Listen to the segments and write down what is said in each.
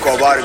Pablo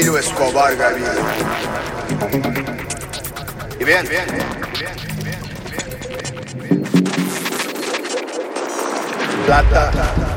Emilio Escobar Gaviria. ¿Y bien? Plata